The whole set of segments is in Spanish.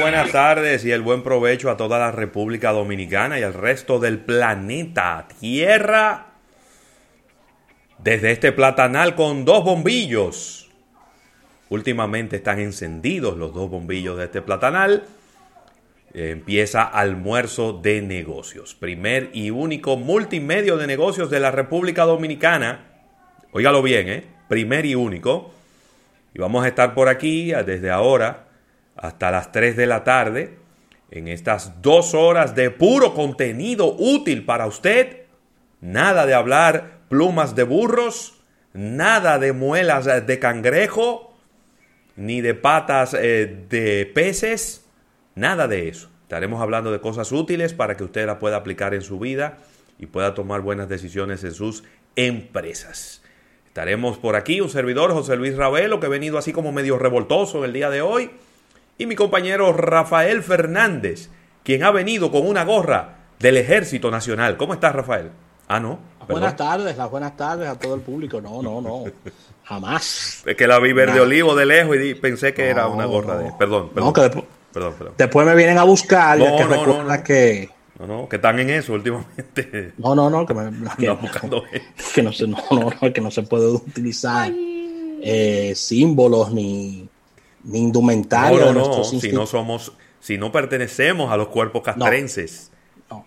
Buenas tardes y el buen provecho a toda la República Dominicana y al resto del planeta Tierra. Desde este platanal con dos bombillos. Últimamente están encendidos los dos bombillos de este platanal. Empieza almuerzo de negocios. Primer y único multimedio de negocios de la República Dominicana. Óigalo bien, ¿eh? Primer y único. Y vamos a estar por aquí desde ahora hasta las 3 de la tarde, en estas dos horas de puro contenido útil para usted. Nada de hablar plumas de burros, nada de muelas de cangrejo, ni de patas eh, de peces, nada de eso. Estaremos hablando de cosas útiles para que usted la pueda aplicar en su vida y pueda tomar buenas decisiones en sus empresas. Estaremos por aquí, un servidor, José Luis Ravelo, que ha venido así como medio revoltoso el día de hoy y mi compañero Rafael Fernández, quien ha venido con una gorra del Ejército Nacional. ¿Cómo estás, Rafael? Ah, no. Buenas tardes, las buenas tardes a todo el público. No, no, no. Jamás. Es que la vi verde olivo de lejos y pensé que era una gorra de. Perdón, perdón. No, que después, perdón, perdón. después me vienen a buscar no, que no, no, que. No, no, que están en eso últimamente. No, no, no, que me. Que, no, que no, se, no, no, que no se puede utilizar eh, símbolos ni ni indumentaria no, no, si no somos, si no pertenecemos a los cuerpos castrenses. No.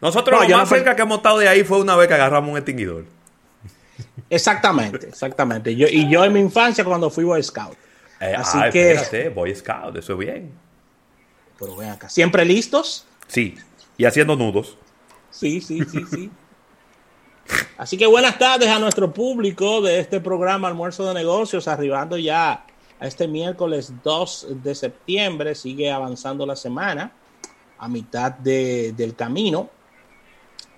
Nosotros lo más cerca que hemos estado de ahí fue una vez que agarramos un extinguidor. Exactamente, exactamente. Yo, y yo en mi infancia cuando fui Boy Scout. Eh, Así ah, que. Espérate, Boy Scout, eso es bien. Pero ven acá. ¿Siempre listos? Sí. Y haciendo nudos. Sí, sí, sí, sí. Así que buenas tardes a nuestro público de este programa Almuerzo de Negocios, arribando ya a este miércoles 2 de septiembre. Sigue avanzando la semana a mitad del camino.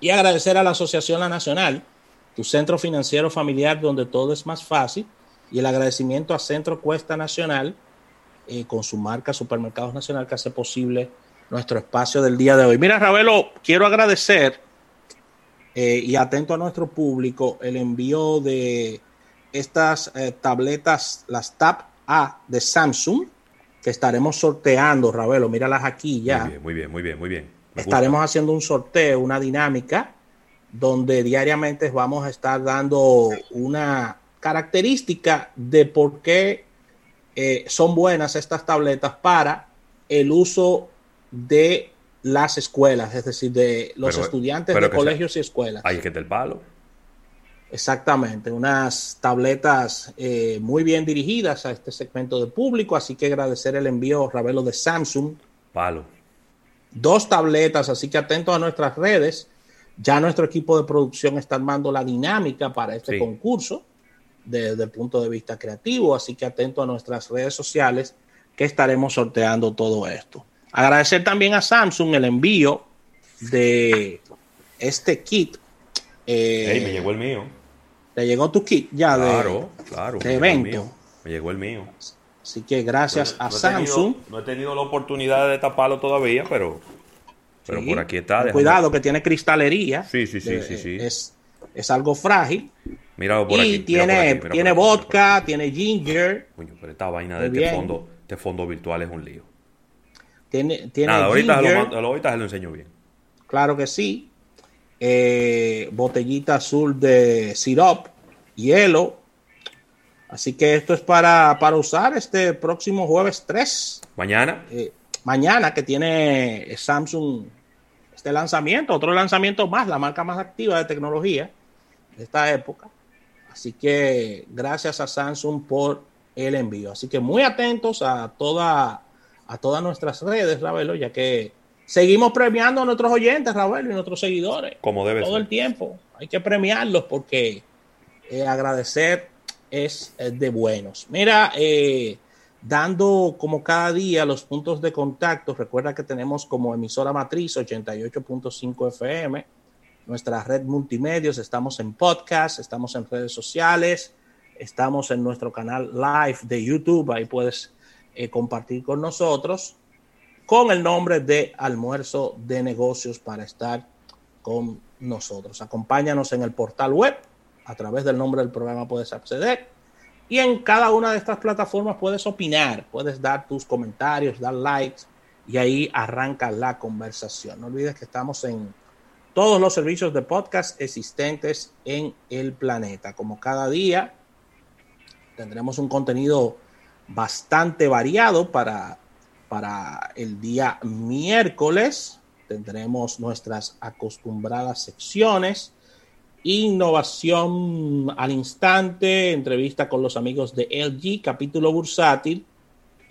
Y agradecer a la Asociación La Nacional, tu centro financiero familiar donde todo es más fácil. Y el agradecimiento a Centro Cuesta Nacional eh, con su marca Supermercados Nacional que hace posible nuestro espacio del día de hoy. Mira, Ravelo, quiero agradecer eh, y atento a nuestro público el envío de estas eh, tabletas, las TAP a de Samsung que estaremos sorteando, Ravelo, míralas aquí ya. Muy bien, muy bien, muy bien, muy bien. estaremos haciendo un sorteo, una dinámica, donde diariamente vamos a estar dando una característica de por qué eh, son buenas estas tabletas para el uso de las escuelas, es decir, de los estudiantes de colegios y escuelas. Ahí que te el palo. Exactamente, unas tabletas eh, muy bien dirigidas a este segmento de público, así que agradecer el envío, Ravelo, de Samsung. Palo. Dos tabletas, así que atentos a nuestras redes. Ya nuestro equipo de producción está armando la dinámica para este concurso desde el punto de vista creativo, así que atentos a nuestras redes sociales que estaremos sorteando todo esto. Agradecer también a Samsung el envío de este kit. Eh, me llegó el mío te llegó tu kit ya de, claro, evento. Me llegó el mío. Así que gracias a Samsung. no he tenido la oportunidad de taparlo todavía, pero, pero por aquí está. Cuidado que tiene cristalería. Sí, sí, sí, sí, sí. Es, es algo frágil. Mira por y tiene, tiene vodka, tiene ginger. Coño, pero esta vaina de este fondo, este fondo virtual es un lío. Tiene, tiene Nada, ahorita, lo, ahorita se lo enseño bien. Claro que sí. Eh, botellita azul de sirop, hielo. Así que esto es para, para usar este próximo jueves 3. Mañana. Eh, mañana que tiene Samsung este lanzamiento, otro lanzamiento más, la marca más activa de tecnología. de esta época. Así que gracias a Samsung por el envío. Así que muy atentos a, toda, a todas nuestras redes, Ravelo, ya que seguimos premiando a nuestros oyentes, Ravelo, y nuestros seguidores. Como debe Todo el tiempo. Hay que premiarlos porque eh, agradecer es eh, de buenos. Mira, eh, dando como cada día los puntos de contacto, recuerda que tenemos como emisora matriz 88.5 FM, nuestra red multimedios, estamos en podcast, estamos en redes sociales, estamos en nuestro canal live de YouTube, ahí puedes compartir con nosotros con el nombre de almuerzo de negocios para estar con nosotros. Acompáñanos en el portal web a través del nombre del programa puedes acceder. Y en cada una de estas plataformas puedes opinar, puedes dar tus comentarios, dar likes y ahí arranca la conversación. No olvides que estamos en todos los servicios de podcast existentes en el planeta. Como cada día, tendremos un contenido bastante variado para, para el día miércoles. Tendremos nuestras acostumbradas secciones Innovación al instante, entrevista con los amigos de LG, capítulo bursátil.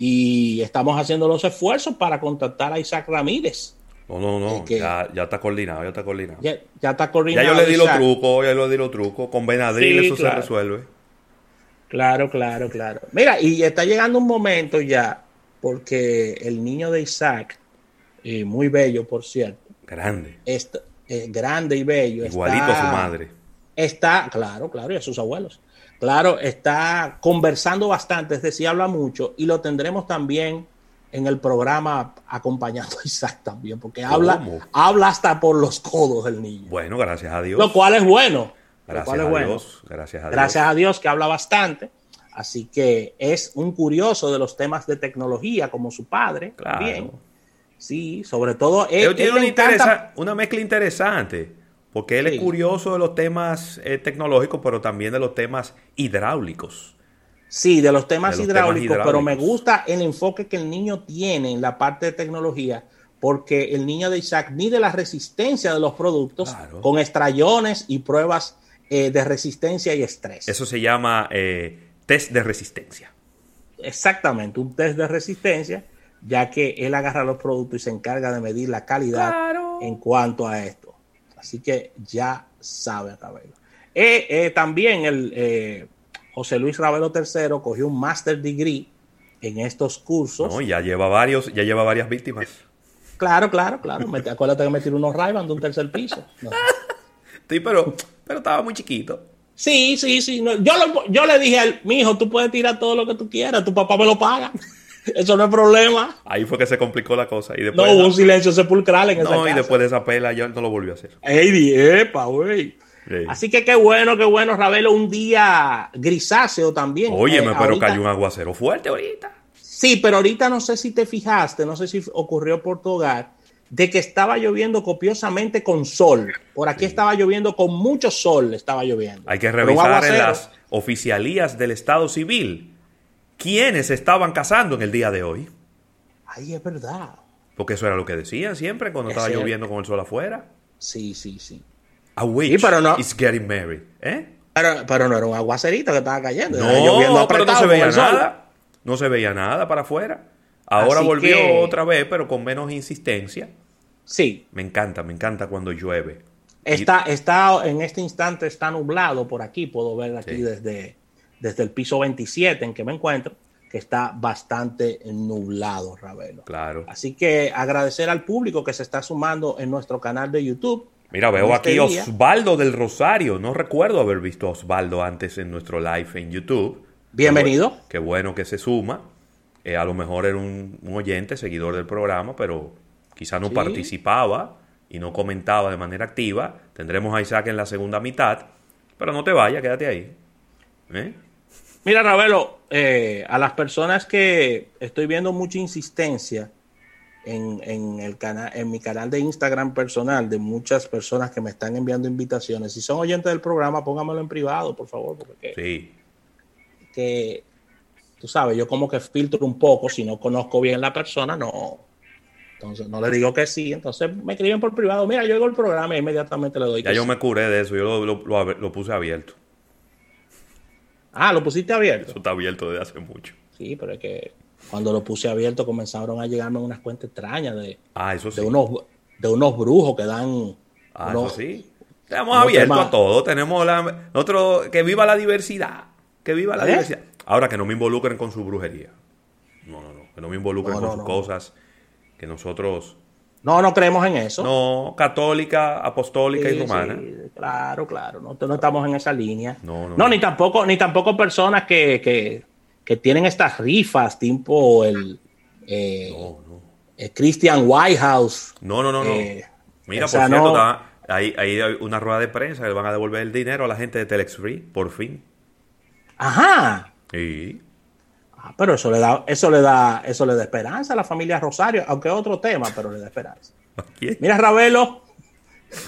Y estamos haciendo los esfuerzos para contactar a Isaac Ramírez. No, no, no, ya, está coordinado, ya está coordinado. Ya, está coordinado. Ya yo le di los trucos, ya le di los trucos. Con Benadryl eso se resuelve. Claro, claro, claro. Mira, y está llegando un momento ya, porque el niño de Isaac, eh, muy bello, por cierto. Grande. Está, eh, grande y bello. Igualito a su madre. Está, claro, claro, y a sus abuelos. Claro, está conversando bastante, es decir, habla mucho y lo tendremos también en el programa acompañando a Isaac también, porque habla, habla hasta por los codos el niño. Bueno, gracias a Dios. Lo cual es bueno. Gracias a Dios. Gracias a Dios. Gracias a Dios que habla bastante. Así que es un curioso de los temas de tecnología como su padre. Claro. Sí, sobre todo él, tiene una, mezcla interesante, porque él es curioso de los temas eh, tecnológicos, pero también de los temas hidráulicos. Sí, de los temas, hidráulicos, pero me gusta el enfoque que el niño tiene en la parte de tecnología, porque el niño de Isaac mide la resistencia de los productos con estrellones y pruebas eh, de resistencia y estrés. Eso se llama eh, test de resistencia. Exactamente, un test de resistencia ya que él agarra los productos y se encarga de medir la calidad en cuanto a esto. Así que ya sabe Ravelo. Eh, eh, también el eh, José Luis Ravelo III cogió un master degree en estos cursos. No, ya lleva varios, ya lleva varias víctimas. Claro, claro, claro. Acuérdate que me tiró unos ray de un tercer piso. sí, pero, pero estaba muy chiquito. Sí, sí, sí. Yo, yo le dije a mi hijo, tú puedes tirar todo lo que tú quieras, tu papá me lo paga. Eso no es problema. Ahí fue que se complicó la cosa. Y después no, hubo un silencio sepulcral en esa No, y después de esa pela ya no lo volvió a hacer. ¡Ey, epa, güey! Así que qué bueno, qué bueno, Ravelo, un día grisáceo también. Óyeme, eh, pero cayó un aguacero fuerte ahorita. Sí, pero ahorita no sé si te fijaste, no sé si ocurrió por tu hogar, de que estaba lloviendo copiosamente con sol. Por aquí estaba lloviendo con mucho sol, estaba lloviendo. Hay que revisar en las oficialías del Estado Civil quiénes estaban casando en el día de hoy. Ay, es verdad. Porque eso era lo que decían siempre cuando estaba lloviendo con el sol afuera. Sí, sí, sí. A witch no, is getting married. ¿Eh? Pero, no era un aguacerito que estaba cayendo. No, pero no se veía nada. No se veía nada para afuera. Ahora volvió otra vez, pero con menos insistencia. Sí. Me encanta, me encanta cuando llueve. Está, está, en este instante está nublado por aquí, puedo ver aquí desde, desde el piso 27 en que me encuentro, que está bastante nublado, Ravelo. Claro. Así que agradecer al público que se está sumando en nuestro canal de YouTube. Mira, veo este aquí Osvaldo del Rosario. No recuerdo haber visto a Osvaldo antes en nuestro live en YouTube. Bienvenido. Qué bueno, que se suma. Eh, a lo mejor era un, oyente, seguidor del programa, pero quizá no participaba y no comentaba de manera activa. Tendremos a Isaac en la segunda mitad. Pero no te vayas, quédate ahí. ¿Eh? Mira, Ravelo, eh, a las personas que estoy viendo mucha insistencia en, el canal, en mi canal de Instagram personal, de muchas personas que me están enviando invitaciones. Si son oyentes del programa, póngamelo en privado, por favor, porque sí. que tú sabes, yo como que filtro un poco, si no conozco bien la persona, no, Entonces no le digo que sí. Entonces me escriben por privado. Mira, yo oigo el programa y inmediatamente le doy. Ya yo me curé de eso. Yo lo, lo, lo, lo, puse abierto. Ah, lo pusiste abierto. Eso está abierto desde hace mucho. Sí, pero es que cuando lo puse abierto comenzaron a llegarme unas cuentas extrañas de, ah, eso sí. de, unos, de unos brujos que dan. Ah, unos, eso sí. Estamos abiertos a todo. Tenemos la. Nosotros, que viva la diversidad. Que viva la ¿Eh? diversidad. Ahora que no me involucren con su brujería. No, no, no. Que no me involucren No, con sus cosas. Que nosotros. No, no creemos en eso. No, católica, apostólica Sí, y romana. sí, claro, claro. No, no estamos en esa línea. No, no, no. ni tampoco, ni tampoco personas que, que, que tienen estas rifas, tipo el, eh, No, no. el Christian Whitehouse. No, no, no, no. Eh, Mira, sea, por cierto, ahí, ahí hay una rueda de prensa que le van a devolver el dinero a la gente de Telex Free, por fin. Ajá. Y Ah, pero eso le da, eso le da, eso le da esperanza a la familia Rosario, aunque es otro tema, pero le da esperanza. Mira, Ravelo,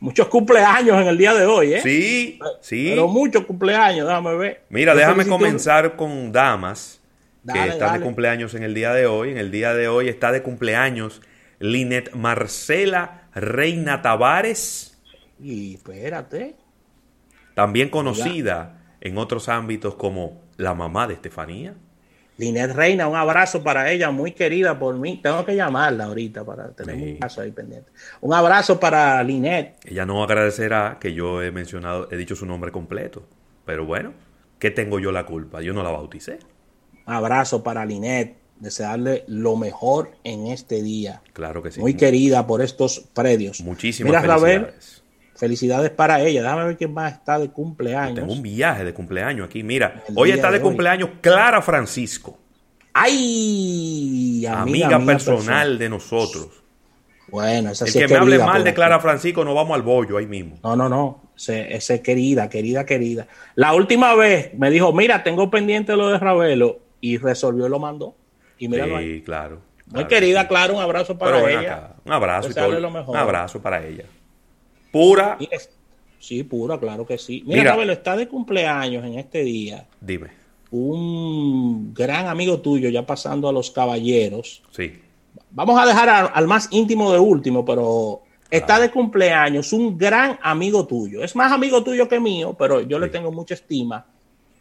muchos cumpleaños en el día de hoy, ¿eh? Sí, sí. Pero muchos cumpleaños, déjame ver. Mira, Yo déjame felicito- comenzar con damas que Dale, están dale. de cumpleaños en el día de hoy. En el día de hoy está de cumpleaños Linet Marcela Reina Tavares, Y espérate. también conocida en otros ámbitos como la mamá de Estefanía. Linet Reina, un abrazo para ella, muy querida por mí. Tengo que llamarla ahorita para tener Sí. un caso ahí pendiente. Un abrazo para Linet. Ella no agradecerá que yo he mencionado, he dicho su nombre completo. Pero bueno, ¿qué tengo yo la culpa? Yo no la bauticé. Un abrazo para Linet. Desearle lo mejor en este día. Claro que sí. Muy querida por estos predios. Muchísimas Mira, felicidades. Felicidades para ella. Déjame ver quién más está de cumpleaños. Tengo un viaje de cumpleaños aquí. Mira, El hoy está de de hoy. cumpleaños Clara Francisco, ¡Ay! amiga, personal de nosotros. Bueno, esa El sí que es me hable mal de. Clara Francisco, nos vamos al bollo ahí mismo. No, no, no. Ese, ese querida, querida, querida. La última vez me dijo, mira, tengo pendiente lo de Ravelo y resolvió y lo mandó. Y ahí. Sí, claro. Muy claro querida, que sí. claro, un abrazo para Pero ella. acá, un abrazo y todo. lo mejor. Un abrazo para ella. Pura, Sí, pura, claro que sí. Mira, Mira. Ravelo, está de cumpleaños en este día dime. un gran amigo tuyo, ya pasando a los caballeros. Sí. Vamos a dejar a- al más íntimo de último, pero está de cumpleaños un gran amigo tuyo. Es más amigo tuyo que mío, pero yo le Sí. tengo mucha estima.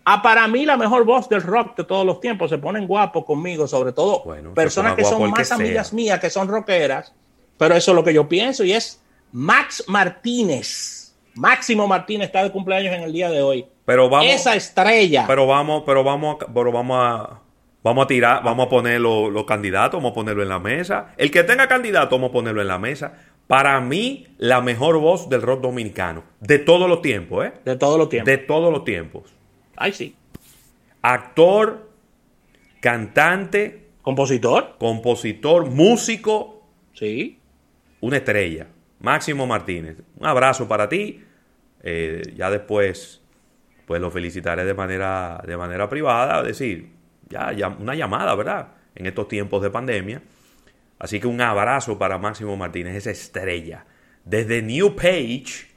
A para mí la mejor voz del rock de todos los tiempos. Se ponen guapos conmigo, sobre todo Bueno, se personas ponga que guapo son el que más sea. amigas mías, que son rockeras. Pero eso es lo que yo pienso y es Max Martínez. Máximo Martínez está de cumpleaños en el día de hoy. Pero vamos, Esa estrella. pero vamos, pero vamos, a- pero vamos a, vamos a tirar, vamos a poner los, los candidatos, vamos a ponerlo en la mesa. El que tenga candidato, vamos a ponerlo en la mesa. Para mí, la mejor voz del rock dominicano, de todos los tiempos, ¿eh? de todos los tiempos. De todos los tiempos. Ay, sí. Actor, cantante, Compositor. compositor, músico, Sí. una estrella. Máximo Martínez. Un abrazo para ti. Eh, ya después, pues lo felicitaré de manera, de manera privada. Es decir, ya, ya una llamada, ¿verdad? En estos tiempos de pandemia. Así que un abrazo para Máximo Martínez, esa estrella. Desde New Page,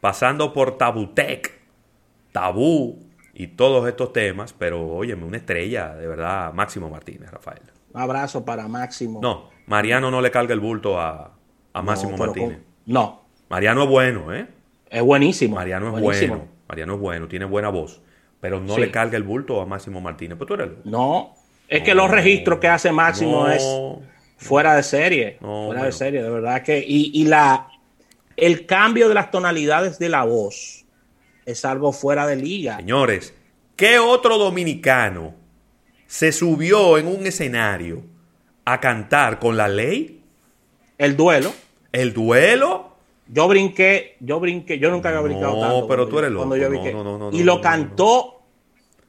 pasando por Tabutec, Tabú y todos estos temas. Pero, óyeme, una estrella, de verdad, Máximo Martínez, Rafael. Un abrazo para Máximo. No, Mariano no le carga el bulto a, a Máximo Martínez. con- No, Mariano es bueno, ¿eh? es buenísimo. Mariano es buenísimo. bueno. Mariano es bueno, tiene buena voz. Pero no Sí. le carga el bulto a Máximo Martínez. Pues tú eres loco. No, es que los registros que hace Máximo No, es fuera de serie. No, fuera bueno. de serie, de verdad que. Y, y la el cambio de las tonalidades de la voz es algo fuera de liga. Señores, ¿qué otro dominicano se subió en un escenario a cantar con la ley? El duelo. ¿El duelo? Yo brinqué, yo brinqué, yo nunca había No, brincado tanto. pero cuando tú eres loco. yo No, no, no, no, y no, lo no, no, cantó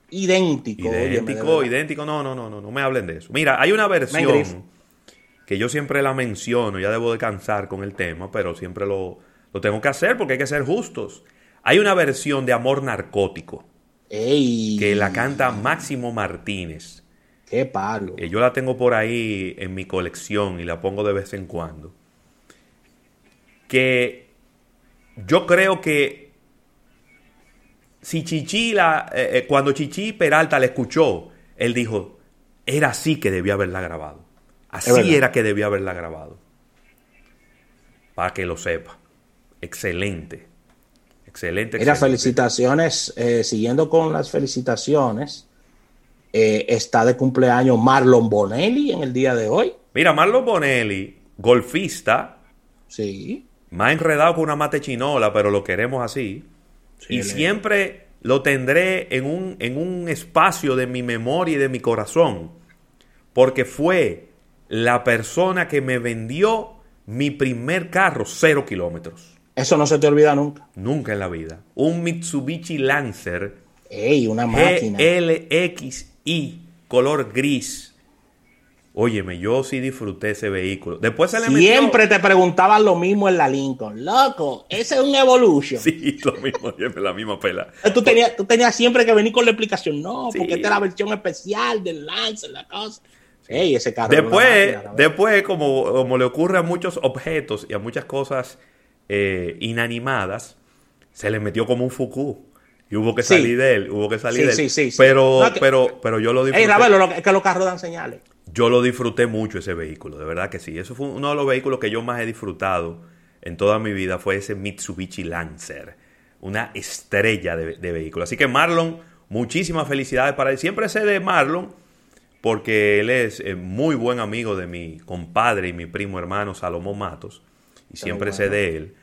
idéntico. Idéntico, idéntico. No, no, no, no, no me hablen de eso. Mira, hay una versión que yo siempre la menciono, ya debo de cansar con el tema, pero siempre lo, lo tengo que hacer porque hay que ser justos. Hay una versión de Amor Narcótico Ey, que la canta Máximo Martínez. Qué palo. que yo la tengo por ahí en mi colección y la pongo de vez en cuando. Que yo creo que si Chichi, la, eh, eh, cuando Chichi Peralta la escuchó, él dijo, era así que debía haberla grabado. Así era que debía haberla grabado. Para que lo sepa. Excelente. Excelente. Mira, felicitaciones. Eh, siguiendo con las felicitaciones, eh, está de cumpleaños Marlon Bonelli en el día de hoy. Mira, Marlon Bonelli, golfista. Sí. Más enredado con una mate chinola, pero lo queremos así. y siempre lo tendré en un, en un espacio de mi memoria y de mi corazón. Porque fue la persona que me vendió mi primer carro, cero kilómetros. Eso no se te olvida nunca. Nunca en la vida. Un Mitsubishi Lancer. Ey, una máquina. LXI, color gris. Óyeme, yo sí disfruté ese vehículo. Después se le Siempre te preguntaban lo mismo en la Lincoln. Loco, ese es un Evolution. Sí, lo mismo, la misma pela. Tú tenías, tú tenías siempre que venir con la explicación. No, porque esta es la versión especial del Lancer, la cosa ese carro después, después como, como, le ocurre a muchos objetos y a muchas cosas eh, inanimadas, se le metió como un Fuku. Y hubo que salir de él, hubo que salir de él. pero, pero, pero yo lo disfruté. es que los carros dan señales. Yo lo disfruté mucho ese vehículo, de verdad que sí. Eso fue uno de los vehículos que yo más he disfrutado en toda mi vida, fue ese Mitsubishi Lancer. Una estrella de, de vehículo. Así que Marlon, muchísimas felicidades para él. Siempre sé de Marlon porque él es eh, muy buen amigo de mi compadre y mi primo hermano Salomón Matos, y siempre sé de él.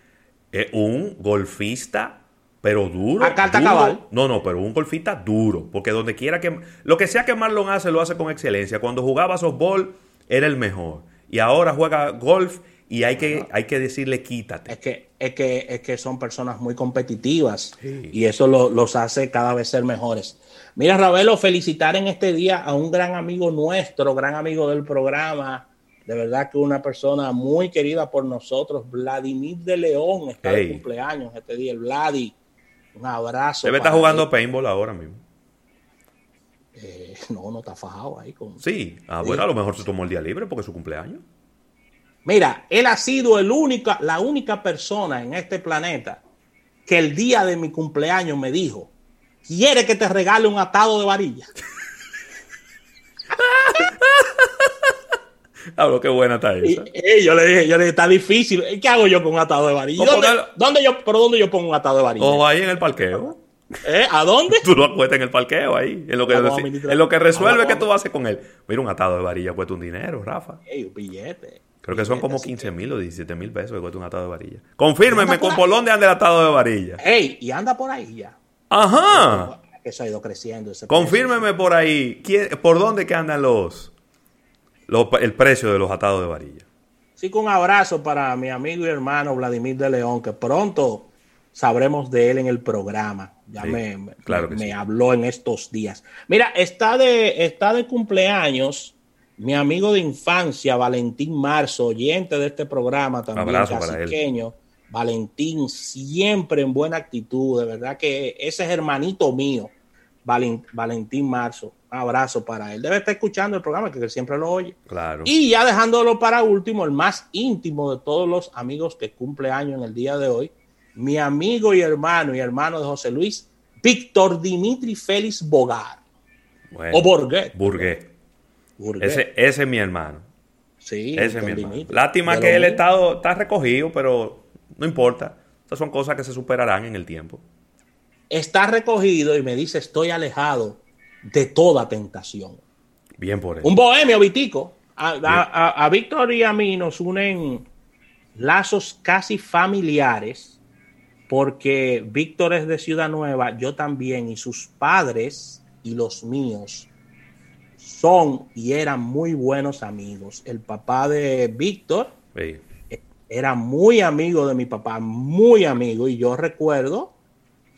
Es un golfista, pero duro. A carta cabal. No, no, pero un golfista duro, porque donde quiera que. Lo que sea que Marlon hace, lo hace con excelencia. Cuando jugaba softball, era el mejor. Y ahora juega golf y hay que, hay que decirle quítate. Es que, es que, es que son personas muy competitivas y eso los hace cada vez ser mejores. Mira, Ravelo, felicitar en este día a un gran amigo nuestro, gran amigo del programa. De verdad que una persona muy querida por nosotros, Vladimir de León, está de cumpleaños este día. El Vladi, un abrazo. Debe estar jugando paintball ahora mismo. Eh, no, no está fajado ahí. Con... Sí, ah, bueno, a lo mejor se tomó el día libre porque es su cumpleaños. Mira, él ha sido el única, la única persona en este planeta que el día de mi cumpleaños me dijo, quiere que te regale un atado de varilla. Hablo, qué buena está esa. yo, le dije, yo le dije, está difícil. ¿Qué hago yo con un atado de varilla? ¿Dónde, yo, ¿Pero dónde yo pongo un atado de varilla? O ahí en el parqueo. ¿Eh? ¿A dónde? Tú lo acuestas en el parqueo ahí. En lo que, en lo que resuelve que tú haces con él. Mira, un atado de varilla cuesta un dinero, Rafa. Ey, un billete. Creo que son como 15 mil o 17 mil pesos que cuesta un atado de varilla. Confírmeme con por dónde anda el atado de varilla. Ey, y anda por ahí ya. Ajá. Eso ha ido creciendo. Confírmeme por ahí, ¿por dónde que andan los, el precio de los atados de varilla? Sí, con un abrazo para mi amigo y hermano Vladimir de León, que pronto sabremos de él en el programa. Ya me, me, habló en estos días. Mira, está de, está de cumpleaños mi amigo de infancia, Valentín Marzo, oyente de este programa también, él. Valentín, siempre en buena actitud, de verdad que ese es hermanito mío, Valentín Marzo. Abrazo para él. Debe estar escuchando el programa, que siempre lo oye. Claro. Y ya dejándolo para último, el más íntimo de todos los amigos que cumple año en el día de hoy, mi amigo y hermano y hermano de José Luis, Víctor Dimitri Félix Bogar. o Borguet. Burguet. Ese, ese es mi hermano. Sí, ese es mi hermano. Lástima que el Estado está recogido, pero no importa. Estas son cosas que se superarán en el tiempo. Está recogido y me dice, estoy alejado de toda tentación. Bien por él. Un bohemio, Vitico. A, Víctor y a mí nos unen lazos casi familiares, porque Víctor es de Ciudad Nueva, yo también, y sus padres y los míos son y eran muy buenos amigos. El papá de Víctor era muy amigo de mi papá, muy amigo, y yo recuerdo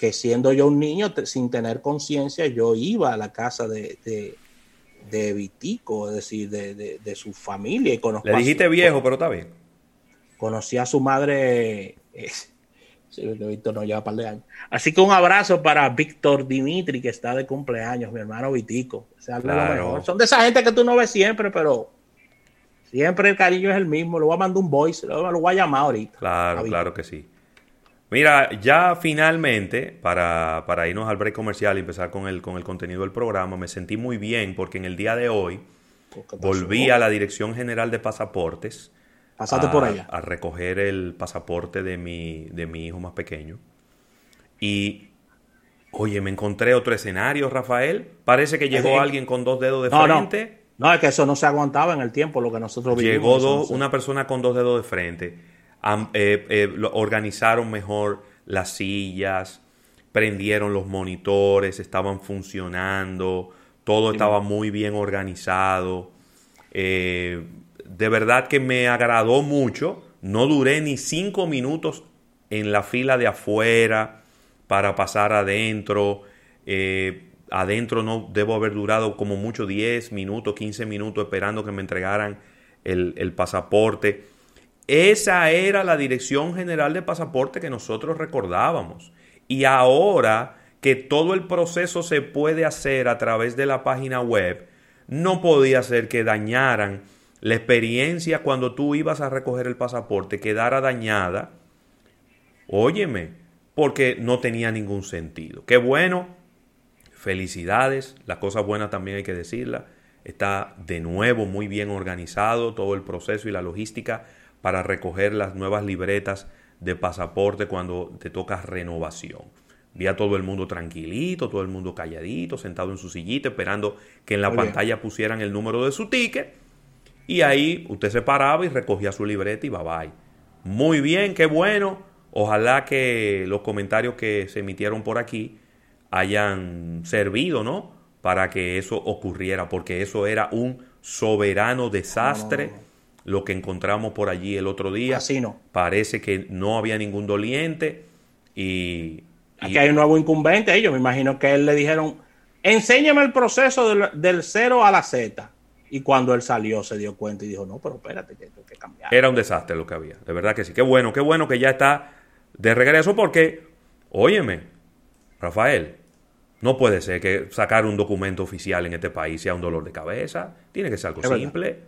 que siendo yo un niño, sin tener conciencia, yo iba a la casa de, de, Vitico, es decir, de, su familia. Y Le dijiste viejo, pero está bien. Conocí a su madre, eh, Víctor no lleva par de años. Así que un abrazo para Víctor Dimitri, que está de cumpleaños, mi hermano Vitico. Son de esa gente que tú no ves siempre, pero Siempre el cariño es el mismo. Le voy a mandar un voice, lo, voy a llamar ahorita. Claro, claro que sí. Mira, ya finalmente, para, para, irnos al break comercial y empezar con el, con el contenido del programa, me sentí muy bien porque en el día de hoy volví a la Dirección General de Pasaportes. Pasaste por allá. A recoger el pasaporte de mi, de mi hijo más pequeño. Y, oye, me encontré otro escenario, Rafael. Parece que llegó alguien con dos dedos de frente. No. es que eso no se aguantaba en el tiempo, lo que nosotros vivimos. Llegó una persona con dos dedos de frente. Eh, eh, organizaron mejor las sillas, prendieron los monitores, estaban funcionando, todo estaba muy bien organizado. Eh, de verdad que me agradó mucho. No duré ni cinco minutos en la fila de afuera para pasar adentro. Eh, adentro no debo haber durado como mucho 10 minutos, 15 minutos esperando que me entregaran el, el pasaporte. Esa era la Dirección General de Pasaporte que nosotros recordábamos. Y ahora que todo el proceso se puede hacer a través de la página web, no podía ser que dañaran la experiencia cuando tú ibas a recoger el pasaporte, quedara dañada. Óyeme, porque no tenía ningún sentido. Qué bueno, felicidades, las cosas buenas también hay que decirla. Está de nuevo muy bien organizado todo el proceso y la logística para recoger las nuevas libretas de pasaporte cuando te toca renovación. Vi a todo el mundo tranquilito, todo el mundo calladito, sentado en su sillita, esperando que en la pantalla pusieran el número de su ticket. Y ahí usted se paraba y recogía su libreta y bye bye. Muy bien, qué bueno. Ojalá que los comentarios que se emitieron por aquí hayan servido, ¿no? Para que eso ocurriera, porque eso era un soberano desastre lo que encontramos por allí el otro día. Así no. Parece que no había ningún doliente y... Aquí hay un nuevo incumbente, ellos me imagino que él le dijeron, enséñame el proceso del, del 0 a la Z. Y cuando él salió se dio cuenta y dijo, no, pero espérate, que hay que cambiar. Era un desastre lo que había, de verdad que sí. Qué bueno, qué bueno que ya está de regreso porque, óyeme, Rafael, no puede ser que sacar un documento oficial en este país sea un dolor de cabeza. Tiene que ser algo simple.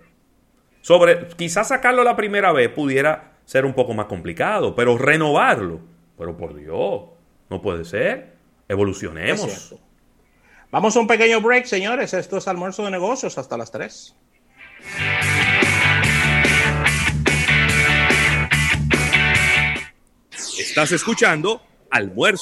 Sobre, quizás sacarlo la primera vez pudiera ser un poco más complicado, pero renovarlo, pero por Dios, no puede ser. Evolucionemos. Vamos a un pequeño break, señores. Esto es almuerzo de negocios hasta las 3. Estás escuchando almuerzo